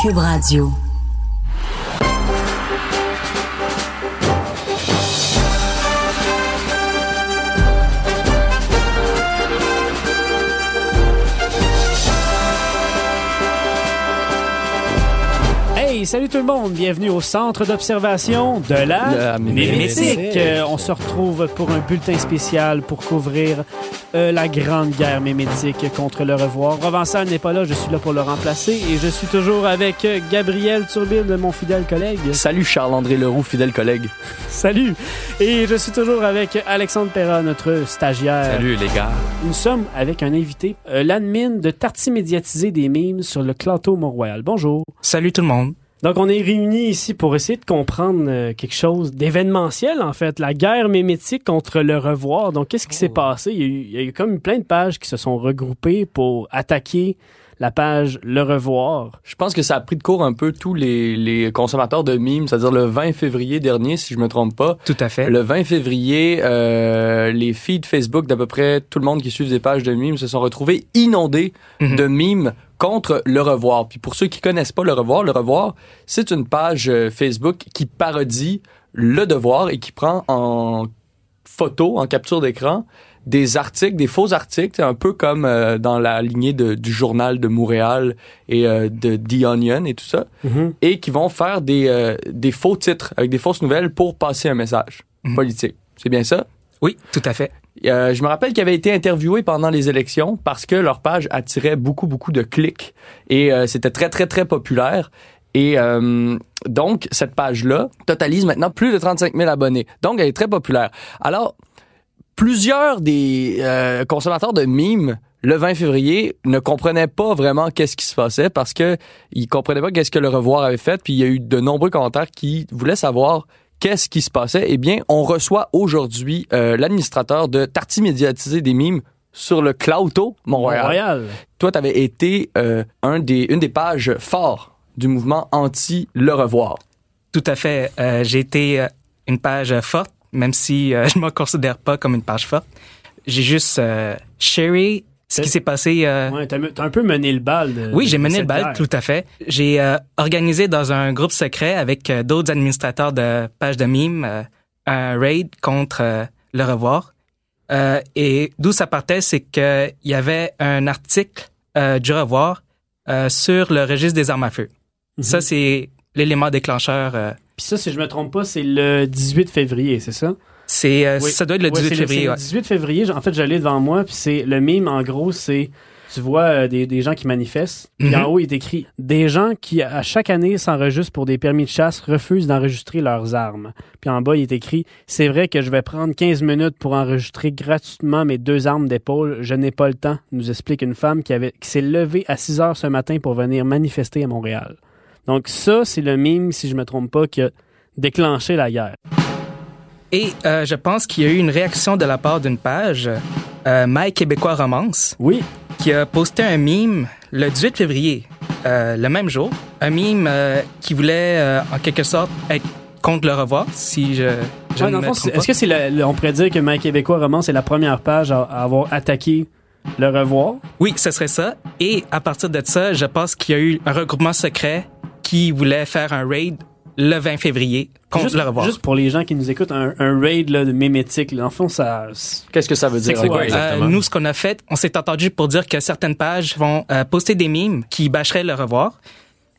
Cube Radio. Hey, salut tout le monde, bienvenue au centre d'observation de la, La. Euh, on se retrouve pour un bulletin spécial pour couvrir euh, la grande guerre mémétique contre le revoir. Provençal n'est pas là, je suis là pour le remplacer et je suis toujours avec Gabriel Turbine, mon fidèle collègue. Salut Charles-André Leroux, fidèle collègue. Salut! Et je suis toujours avec Alexandre Perra, notre stagiaire. Salut les gars. Nous sommes avec un invité, euh, l'admin de Tarty médiatisé des mimes sur le Clanto Mont-Royal. Bonjour. Salut tout le monde. Donc, on est réunis ici pour essayer de comprendre euh, quelque chose d'événementiel, en fait, la guerre mémétique contre le revoir. Donc, qu'est-ce qui s'est passé? Il y, a eu, il y a eu comme plein de pages qui se sont regroupées pour attaquer la page Le Revoir. Je pense que ça a pris de court un peu tous les, les consommateurs de mimes, c'est-à-dire le 20 février dernier, si je me trompe pas. Tout à fait. Le 20 février, euh, les feeds Facebook d'à peu près tout le monde qui suit des pages de mimes se sont retrouvés inondés Mhm. de mimes contre le revoir. Puis pour ceux qui connaissent pas le revoir, le revoir, c'est une page euh, Facebook qui parodie le devoir et qui prend en photo, en capture d'écran, des articles, des faux articles, un peu comme euh, dans la lignée de- du journal de Montréal et euh, de The Onion et tout ça, et qui vont faire des, euh, des faux titres avec des fausses nouvelles pour passer un message Mhm. politique. C'est bien ça? Oui, tout à fait. Euh, je me rappelle qu'ils avaient été interviewés pendant les élections parce que leur page attirait beaucoup, beaucoup de clics et euh, c'était très, très, très populaire. Et euh, donc, cette page-là totalise maintenant plus de 35 000 abonnés. Donc, elle est très populaire. Alors, plusieurs des consommateurs de mimes le 20 février ne comprenaient pas vraiment qu'est-ce qui se passait parce que ils comprenaient pas qu'est-ce que le revoir avait fait. Puis il y a eu de nombreux commentaires qui voulaient savoir qu'est-ce qui se passait? Eh bien, on reçoit aujourd'hui euh, l'administrateur de Tarty médiatisé des mimes sur le Clouto Montréal. Montréal. Toi, tu avais été euh, un des, une des pages forts du mouvement anti le revoir. Tout à fait. Euh, j'ai été une page forte, même si euh, je ne me considère pas comme une page forte. J'ai juste euh, sharé ce qui s'est passé. euh, Ouais, t'as, un peu mené le bal. de- Oui, j'ai mené le bal, guerre. tout à fait. J'ai euh, organisé dans un groupe secret avec euh, d'autres administrateurs de pages de mimes euh, un raid contre le revoir. Et d'où ça partait, c'est qu'il y avait un article du revoir sur le registre des armes à feu. Mhm. Ça, c'est l'élément déclencheur. Puis ça, si je me trompe pas, c'est le 18 février, c'est ça? C'est, euh, Oui. ça doit être le Ouais, 18 c'est février. c'est ouais. Le 18 février, en fait, j'allais devant moi, puis c'est le mime, en gros, c'est tu vois euh, des, des gens qui manifestent. Puis Mhm. en haut, il est écrit des gens qui à chaque année s'enregistrent pour des permis de chasse refusent d'enregistrer leurs armes. Puis en bas, il est écrit c'est vrai que je vais prendre 15 minutes pour enregistrer gratuitement mes deux armes d'épaule. Je n'ai pas le temps, nous explique une femme qui avait qui s'est levée à 6 heures ce matin pour venir manifester à Montréal. Donc ça, c'est le mime, si je me trompe pas, qui a déclenché la guerre. Et euh, je pense qu'il y a eu une réaction de la part d'une page, euh, My Québécois Romance, Oui, qui a posté un mime le 18 février, euh, le même jour. Un mime euh, qui voulait, euh, en quelque sorte, être contre le revoir, si je, je Ouais, est-ce que c'est le- le- on pourrait dire que My Québécois Roman, c'est la première page à, à avoir attaqué le revoir? Oui, ce serait ça. Et à partir de ça, je pense qu'il y a eu un regroupement secret qui voulait faire un raid le 20 février contre juste, le revoir. juste pour les gens qui nous écoutent, un, un raid là, de mémétique, là, le fond, ça... Qu'est-ce que ça veut C'est dire? quoi, encore? Euh, nous, ce qu'on a fait, on s'est entendu pour dire que certaines pages vont euh, poster des mimes qui bâcheraient le revoir.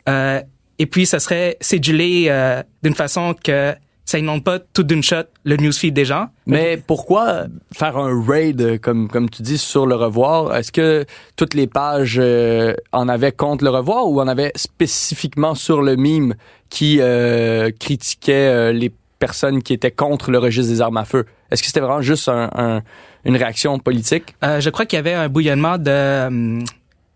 Euh, et puis, ça serait cédulé euh, d'une façon que ça inonde pas tout d'une shot le newsfeed des gens. Mais pourquoi faire un raid, euh, comme, comme tu dis, sur le revoir? Est-ce que toutes les pages euh, en avaient contre le revoir ou en avaient spécifiquement sur le mime qui euh, critiquait euh, les personnes qui étaient contre le registre des armes à feu? Est-ce que c'était vraiment juste un, un- une réaction politique? Euh, je crois qu'il y avait un bouillonnement de...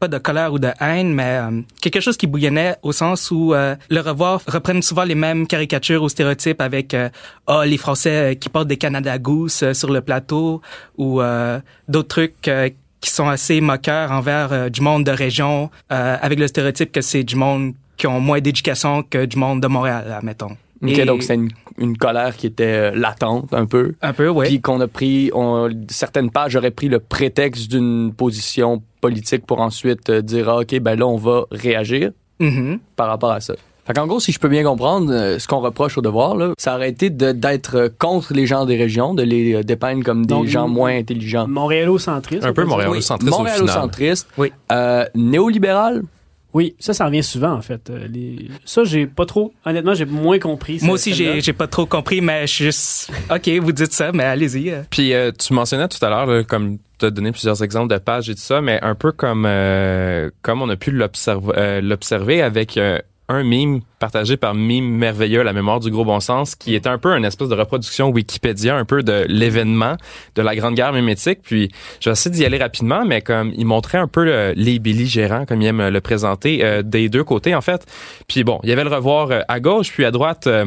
de colère ou de haine, mais euh, quelque chose qui bouillonnait au sens où euh, le revoir reprennent souvent les mêmes caricatures ou stéréotypes avec euh, oh, les Français qui portent des Canada Goose sur le plateau ou d'autres trucs qui sont assez moqueurs envers du monde de région avec le stéréotype que c'est du monde qui ont moins d'éducation que du monde de Montréal, mettons. OK, donc c'est une, une, colère qui était euh, latente un peu. Un peu, oui. Puis qu'on a pris, on, certaines pages auraient pris le prétexte d'une position politique pour ensuite euh, dire, ah, OK, ben là, on va réagir mm-hmm. par rapport à ça. Fait qu'en gros, si je peux bien comprendre, euh, ce qu'on reproche au devoir, là, ça aurait été d'être contre les gens des régions, de les dépeindre comme des gens moins intelligents. Montréalocentristes. Un peu montréalocentristes oui. Montréalocentristes. Oui. Euh, néolibéral. Oui, ça, ça revient souvent, en fait. Euh, les... Ça, j'ai pas trop... Honnêtement, j'ai moins compris. Moi aussi, j'ai, j'ai pas trop compris, mais je suis juste... OK, vous dites ça, mais allez-y. Euh. Puis, euh, tu mentionnais tout à l'heure, comme tu as donné plusieurs exemples de pages et tout ça, mais un peu comme, comme on a pu l'observer, l'observer avec un mime partagé par Mime Merveilleux la mémoire du gros bon sens, qui était un peu une espèce de reproduction Wikipédia, un peu de l'événement de la Grande Guerre mimétique. Puis, je vais essayer d'y aller rapidement, mais comme il montrait un peu les belligérants, comme il aime le présenter, euh, des deux côtés, en fait. Puis bon, il y avait le revoir euh, à gauche, puis à droite... Euh,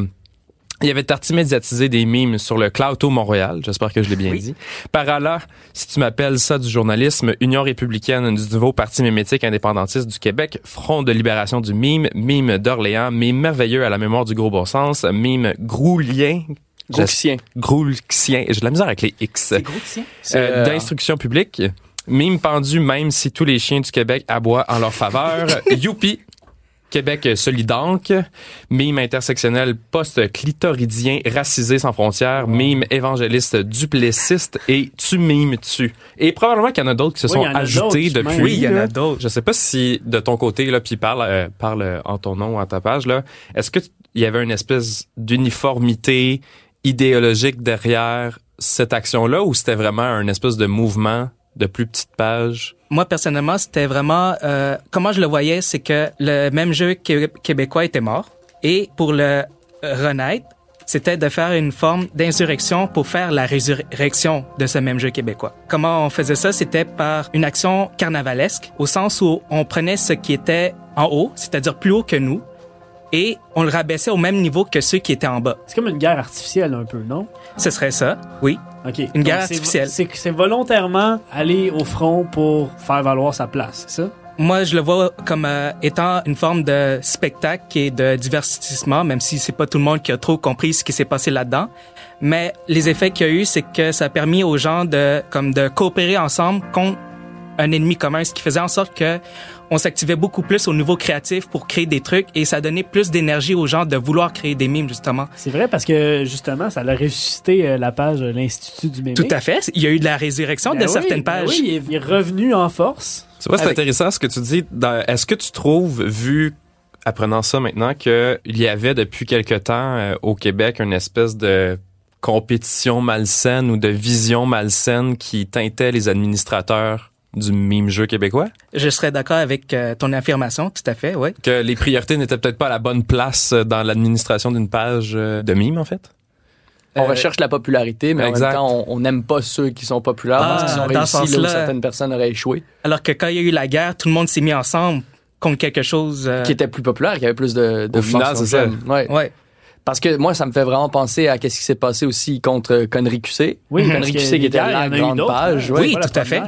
il y avait tarti médiatisé des mimes sur le Clouto Montréal, j'espère que je l'ai bien dit. Par là, si tu m'appelles ça du journalisme, Union républicaine du nouveau parti mimétique indépendantiste du Québec, Front de libération du mime, mime d'Orléans, mime merveilleux à la mémoire du gros bon sens, mime groulien, Groulxien. Groulxien. J'ai de la misère avec les X. C'est euh, D'instruction publique. Mime pendu même si tous les chiens du Québec aboient en leur faveur. Youpi. Québec solidanque, mime intersectionnel post-clitoridien racisé sans frontières, mime évangéliste duplessiste et tu mimes tu. Et probablement qu'il y en a d'autres qui se sont ajoutés depuis. Oui, il y en a d'autres. Je sais pas si de ton côté là, puis parle euh, parle en ton nom ou en ta page là, est-ce que il y avait une espèce d'uniformité idéologique derrière cette action-là ou c'était vraiment un espèce de mouvement de plus petites pages? Moi, personnellement, c'était vraiment... Euh, comment je le voyais, c'est que le même jeu québécois était mort. Et pour le renaître, c'était de faire une forme d'insurrection pour faire la résurrection de ce même jeu québécois. Comment on faisait ça? C'était par une action carnavalesque, au sens où on prenait ce qui était en haut, c'est-à-dire plus haut que nous, et on le rabaissait au même niveau que ceux qui étaient en bas. C'est comme une guerre artificielle un peu, non? Ce serait ça, oui. OK. Une guerre artificielle. C'est volontairement aller au front pour faire valoir sa place, c'est ça? Moi, je le vois comme euh, étant une forme de spectacle et de divertissement, même si c'est pas tout le monde qui a trop compris ce qui s'est passé là-dedans. Mais les effets qu'il y a eu, c'est que ça a permis aux gens de comme de coopérer ensemble contre un ennemi commun, ce qui faisait en sorte que on s'activait beaucoup plus au niveau créatif pour créer des trucs et ça donnait plus d'énergie aux gens de vouloir créer des mimes, justement. C'est vrai parce que, justement, ça a ressuscité euh, la page de l'Institut du mime. Tout à fait. Il y a eu de la résurrection de ben certaines ben pages. oui, il est revenu en force. Tu vois, c'est intéressant ce que tu dis. Est-ce que tu trouves, vu apprenant ça maintenant, qu'il y avait depuis quelque temps euh, au Québec une espèce de compétition malsaine ou de vision malsaine qui teintait les administrateurs du mime jeu québécois? Je serais d'accord avec euh, ton affirmation, tout à fait, oui. Que les priorités n'étaient peut-être pas à la bonne place euh, dans l'administration d'une page euh, de mime, en fait? On recherche la popularité, mais en même temps, on n'aime pas ceux qui sont populaires parce qu'ils ont réussi là où certaines personnes auraient échoué. Alors que quand il y a eu la guerre, tout le monde s'est mis ensemble contre quelque chose... Qui était plus populaire, qui avait plus de, de Au final, c'est ça. Ouais. ouais. Parce que moi, ça me fait vraiment penser à qu'est-ce qui s'est passé aussi contre Connery QC. Oui, Connery QC qui était la grande page. Oui, tout à fait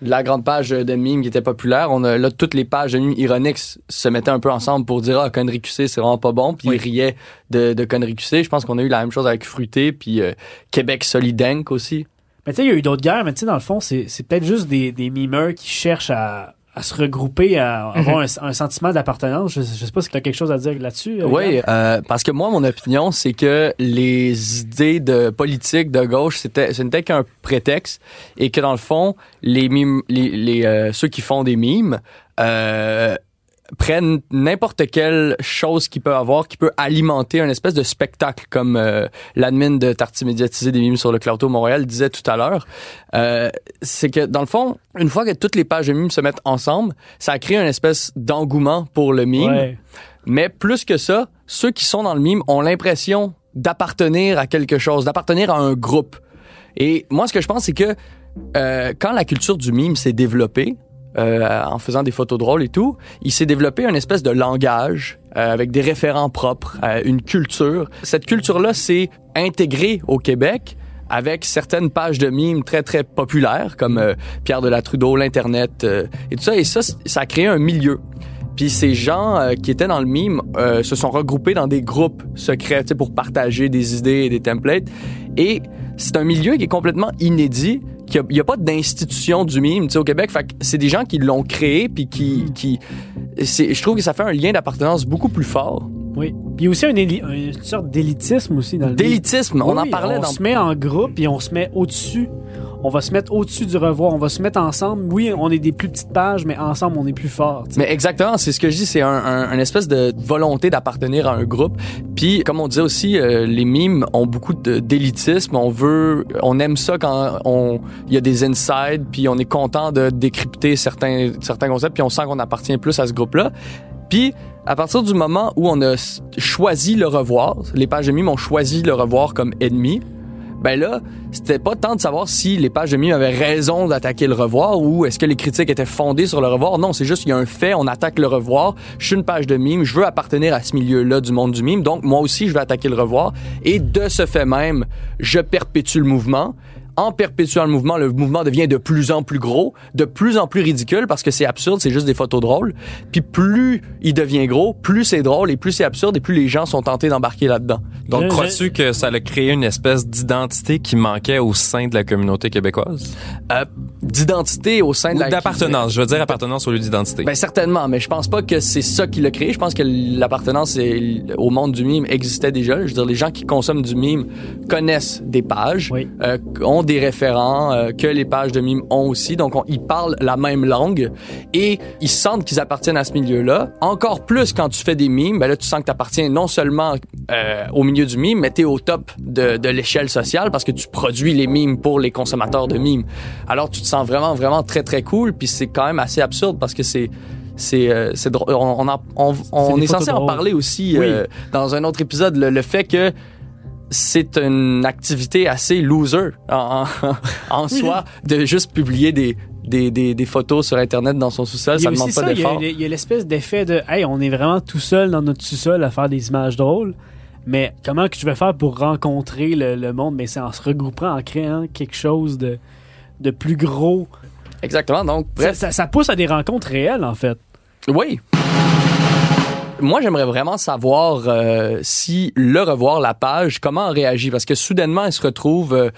la grande page de mimes qui était populaire, on a là toutes les pages de mimes ironiques se mettaient un peu ensemble pour dire ah connerie QC c'est vraiment pas bon, puis ils riaient de, de connerie QC. Je pense qu'on a eu la même chose avec Fruité puis euh, Québec Solidank aussi. Mais tu sais, il y a eu d'autres guerres, mais tu sais, dans le fond, c'est, c'est peut-être juste des, des mimeurs qui cherchent à, à se regrouper, à avoir mhm. un, sentiment d'appartenance. Je, je sais pas si tu as quelque chose à dire là-dessus. Euh, oui, euh, parce que moi, mon opinion, c'est que les idées de politique de gauche, c'était, ce n'était qu'un prétexte et que dans le fond, les mimes, les, les euh, ceux qui font des mimes, euh, prennent n'importe quelle chose qui peut avoir, qui peut alimenter un espèce de spectacle, comme euh, l'admin de Tarty médiatisé des mimes sur le Clouto Montréal disait tout à l'heure. Euh, c'est que, dans le fond, une fois que toutes les pages de mimes se mettent ensemble, ça crée une espèce d'engouement pour le mime. Mais plus que ça, ceux qui sont dans le mime ont l'impression d'appartenir à quelque chose, d'appartenir à un groupe. Et moi, ce que je pense, c'est que euh, quand la culture du mime s'est développée, euh, en faisant des photos drôles et tout, il s'est développé un espèce de langage euh, avec des référents propres, euh, une culture. Cette culture-là s'est intégrée au Québec avec certaines pages de mimes très très populaires comme euh, Pierre de la Trudeau, l'internet euh, et tout ça et ça ça a créé un milieu. Puis ces gens euh, qui étaient dans le mime euh, se sont regroupés dans des groupes secrets pour partager des idées et des templates et c'est un milieu qui est complètement inédit qu'il n'y a, pas d'institution du mime tu sais, au Québec. Fait que c'est des gens qui l'ont créé puis qui, qui c'est, je trouve que ça fait un lien d'appartenance beaucoup plus fort. Oui. Puis il y a aussi un une sorte d'élitisme aussi dans le D'élitisme, on Oui, en parlait on dans se met en groupe et on se met au-dessus. On va se mettre au-dessus du revoir. On va se mettre ensemble. Oui, on est des plus petites pages, mais ensemble, on est plus fort. Mais exactement, c'est ce que je dis, c'est un, un, espèce de volonté d'appartenir à un groupe. Puis, comme on disait aussi, euh, les mimes ont beaucoup d'élitisme. On veut, on aime ça quand on, il y a des insides, puis on est content de décrypter certains certains concepts, puis on sent qu'on appartient plus à ce groupe-là. Puis, à partir du moment où on a choisi le revoir, les pages de mimes ont choisi le revoir comme ennemi, ben là, c'était pas tant de savoir si les pages de mimes avaient raison d'attaquer le revoir ou est-ce que les critiques étaient fondées sur le revoir. Non, c'est juste qu'il y a un fait, on attaque le revoir. Je suis une page de mime, je veux appartenir à ce milieu-là du monde du mime, donc moi aussi je vais attaquer le revoir. Et de ce fait même, je perpétue le mouvement. En perpétuant le mouvement, le mouvement devient de plus en plus gros, de plus en plus ridicule parce que c'est absurde, c'est juste des photos drôles. Puis plus il devient gros, plus c'est drôle et plus c'est absurde et plus les gens sont tentés d'embarquer là-dedans. Donc, Je- crois-tu que ça a créé une espèce d'identité qui manquait au sein de la communauté québécoise? Euh, D'identité au sein de Ou la d'appartenance. Je veux dire appartenance au lieu d'identité. Ben certainement, mais je pense pas que c'est ça qui l'a créé. Je pense que l'appartenance au monde du mime existait déjà. Je veux dire, les gens qui consomment du mime connaissent des pages, Oui. euh, ont des référents euh, que les pages de mime ont aussi. Donc, on- ils parlent la même langue et ils sentent qu'ils appartiennent à ce milieu-là. Encore plus quand tu fais des mimes, ben là, tu sens que tu appartiens non seulement euh, au milieu du mime, mais tu es au top de, de l'échelle sociale parce que tu produis les mimes pour les consommateurs de mimes. Alors, tu te sens vraiment, vraiment très, très cool. Puis c'est quand même assez absurde parce que c'est c'est euh, drôle. On, on, on, on est censé en parler aussi Oui. euh, dans un autre épisode. Le, le fait que c'est une activité assez loser en, en, soi de juste publier des, des, des, des photos sur Internet dans son sous-sol. Il y Ça a demande pas d'effort. il y a l'espèce d'effet de Hey, on est vraiment tout seul dans notre sous-sol à faire des images drôles. Mais comment que je vais faire pour rencontrer le, le monde? Mais c'est en se regroupant, en créant quelque chose de, de plus gros. Exactement. Donc, Ça, bref, ça- ça pousse à des rencontres réelles, en fait. Oui. Moi, j'aimerais vraiment savoir euh, si le revoir la page, comment on réagit, parce que soudainement, elle se retrouve, euh,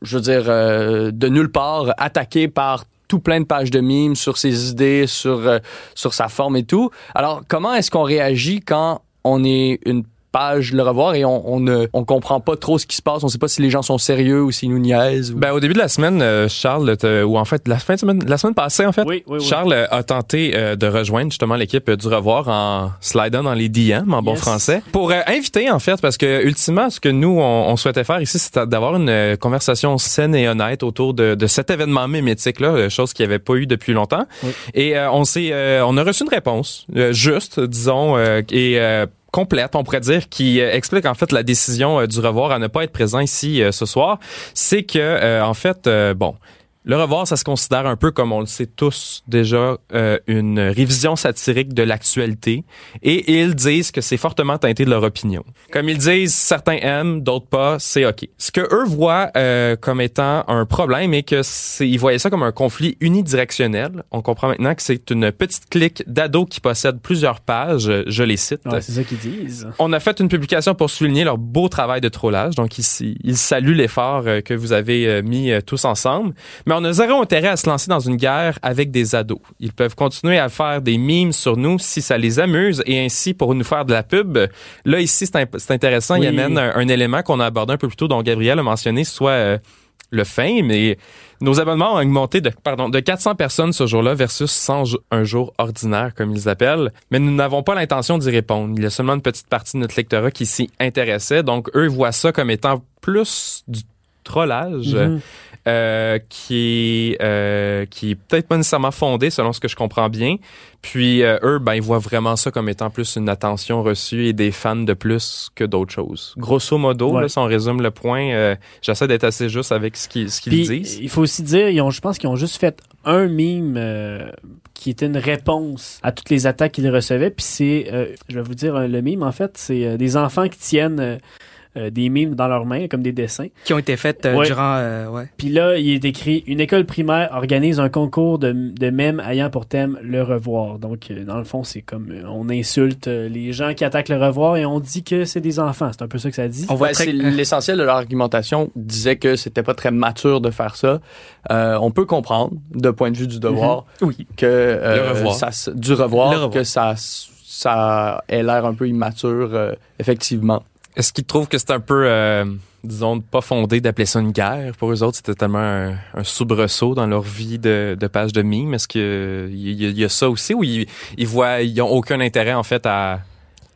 je veux dire, euh, de nulle part, attaquée par tout plein de pages de mimes sur ses idées, sur euh, sur sa forme et tout. Alors, comment est-ce qu'on réagit quand on est une page le revoir et on on ne on comprend pas trop ce qui se passe, on sait pas si les gens sont sérieux ou s'ils nous niaisent. ou- Ben, au début de la semaine, euh, Charles, te- ou en fait, la fin de semaine, la semaine passée, en fait, Oui, oui, oui. Charles euh, a tenté euh, de rejoindre justement l'équipe euh, du Revoir en slidant dans les DM en bon Yes. français pour euh, inviter en fait parce que ultimement ce que nous on, on souhaitait faire ici c'était d'avoir une euh, conversation saine et honnête autour de, de cet événement mimétique là, euh, chose qu'il n'y avait pas eu depuis longtemps. Oui. Et euh, on s'est euh, on a reçu une réponse euh, juste disons euh, et euh, complète, on pourrait dire, qui euh, explique en fait la décision euh, du revoir à ne pas être présent ici euh, ce soir, c'est que en fait, bon, le revoir, ça se considère un peu comme on le sait tous déjà euh, une révision satirique de l'actualité, et ils disent que c'est fortement teinté de leur opinion. Comme ils disent, certains aiment, d'autres pas, c'est ok. Ce que eux voient euh, comme étant un problème est que c'est, ils voyaient ça comme un conflit unidirectionnel. On comprend maintenant que c'est une petite clique d'ados qui possèdent plusieurs pages. Je les cite. Ouais, c'est ça qu'ils disent. On a fait une publication pour souligner leur beau travail de trollage. Donc ici, ils saluent l'effort euh, que vous avez euh, mis euh, tous ensemble. Mais on a zéro intérêt à se lancer dans une guerre avec des ados. Ils peuvent continuer à faire des mimes sur nous si ça les amuse et ainsi pour nous faire de la pub. Là ici, c'est intéressant. Il Oui. amène un, un élément qu'on a abordé un peu plus tôt, dont Gabriel a mentionné, soit euh, le fame. Et nos abonnements ont augmenté de, pardon, de 400 personnes ce jour-là versus 100 jo- un jour ordinaire, comme ils appellent. Mais nous n'avons pas l'intention d'y répondre. Il y a seulement une petite partie de notre lectorat qui s'y intéressait. Donc, eux voient ça comme étant plus du trollage. Mhm. euh, qui est euh, qui est peut-être pas nécessairement fondé selon ce que je comprends bien. Puis euh, eux, ben ils voient vraiment ça comme étant plus une attention reçue et des fans de plus que d'autres choses. Grosso modo, Ouais. là, si on résume le point, j'essaie d'être assez juste avec ce qu'ils ce qu'ils disent. il faut aussi dire, ils ont, je pense qu'ils ont juste fait un mime qui était une réponse à toutes les attaques qu'il recevait. Puis c'est, je vais vous dire, le mime, en fait, c'est des enfants qui tiennent euh, des mimes dans leurs mains, comme des dessins. Qui ont été faites euh, Ouais. durant... euh, ouais. Puis là, il est écrit une école primaire organise un concours de, de mèmes ayant pour thème le revoir. Donc, euh, dans le fond, c'est comme on insulte les gens qui attaquent le revoir et on dit que c'est des enfants. C'est un peu ça que ça dit. On voit Ouais, très- l'essentiel de leur argumentation disait que c'était pas très mature de faire ça. Euh, on peut comprendre, de point de vue du devoir, Oui. que euh, Le revoir. ça du revoir, Le revoir. que ça ça ait l'air un peu immature, euh, effectivement. Est-ce qu'ils trouvent que c'est un peu, euh, disons, pas fondé d'appeler ça une guerre? Pour eux autres, c'était tellement un, soubresaut dans leur vie de, page de mime. Est-ce qu'il y, y a ça aussi ou ils, ils voient, ils ont aucun intérêt, en fait, à,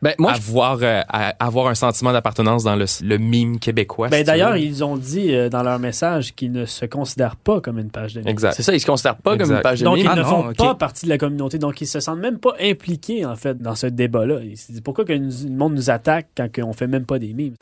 Ben moi, à je- voir, euh, à avoir un sentiment d'appartenance dans le, le mime québécois? Ben, si D'ailleurs, ils ont dit euh, dans leur message qu'ils ne se considèrent pas comme une page de mime. Exact. c'est ça, ils se considèrent pas comme une page de Donc, mime. ils Ah ne non, font pas partie de la communauté. Donc, ils se sentent même pas impliqués, en fait, dans ce débat-là. Ils se disent pourquoi que nous- le monde nous attaque quand on fait même pas des mimes?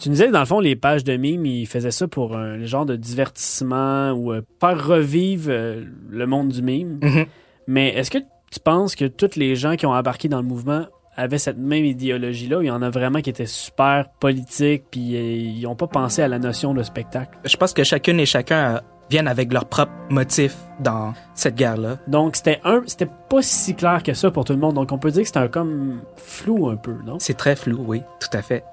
Tu nous disais, dans le fond, les pages de mimes, ils faisaient ça pour un genre de divertissement ou euh, faire revivre euh, le monde du mime. Mhm. Mais est-ce que tu penses que tous les gens qui ont embarqué dans le mouvement avaient cette même idéologie-là? Il y en a vraiment qui étaient super politiques, puis euh, ils n'ont pas pensé à la notion de spectacle? Je pense que chacune et chacun euh, viennent avec leur propre motif dans cette guerre-là. Donc, c'était un, c'était pas si clair que ça pour tout le monde. Donc, on peut dire que c'était un comme flou un peu, non? C'est très flou, oui, tout à fait.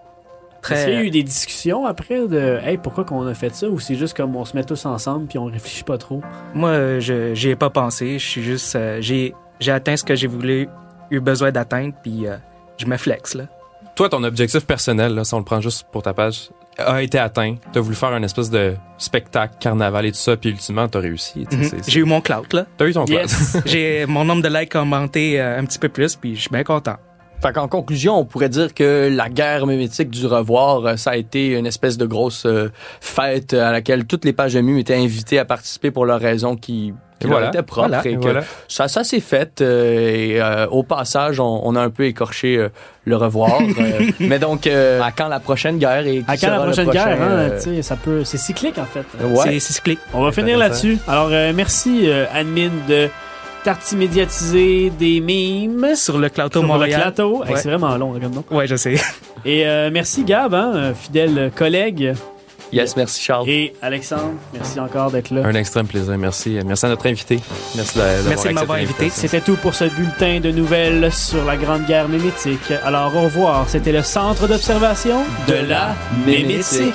Est-ce qu'il y a Très... eu des discussions après de Hey, pourquoi qu'on a fait ça ou c'est juste comme on se met tous ensemble puis on réfléchit pas trop? Moi, euh, je j'y ai pas pensé. Je suis juste... euh, j'ai j'ai atteint ce que j'ai voulu, eu besoin d'atteindre, puis euh, je me flex, là. Toi, ton objectif personnel, là, si on le prend juste pour ta page, a été atteint. T'as voulu faire un espèce de spectacle, carnaval et tout ça, puis ultimement, t'as réussi. tu sais, Mhm. c'est- J'ai eu mon clout, là. T'as eu ton. Yes! j'ai mon nombre de likes a augmenté euh, un petit peu plus, puis je suis bien content. Fait qu'en conclusion, on pourrait dire que la guerre mimétique du revoir, euh, ça a été une espèce de grosse euh, fête à laquelle toutes les pages de mime étaient invitées à participer pour leurs raisons qui, qui voilà. propres. Voilà. et Et que voilà. Ça, ça s'est fait. euh, et euh, au passage, on, on a un peu écorché euh, le revoir. euh, mais donc, euh, à quand la prochaine guerre et À quand la prochaine prochain, guerre, hein? euh, ça peut. C'est cyclique en fait. Ouais. C'est cyclique. On va finir là-dessus. Alors, euh, merci, euh, admin de Tarti médiatisé des mimes. Sur le Clouto Sur Montréal. le plateau. Hey, Ouais. C'est vraiment long, comme nom. Ouais, je sais. Et euh, merci Gab, hein, fidèle collègue. Yes, merci Charles. Et Alexandre, merci encore d'être là. Un extrême plaisir. Merci. Merci à notre invité. Merci d'avoir Merci de m'avoir invité. C'était tout pour ce bulletin de nouvelles sur la Grande Guerre mémétique. Alors au revoir, c'était le centre d'observation de la mémétique.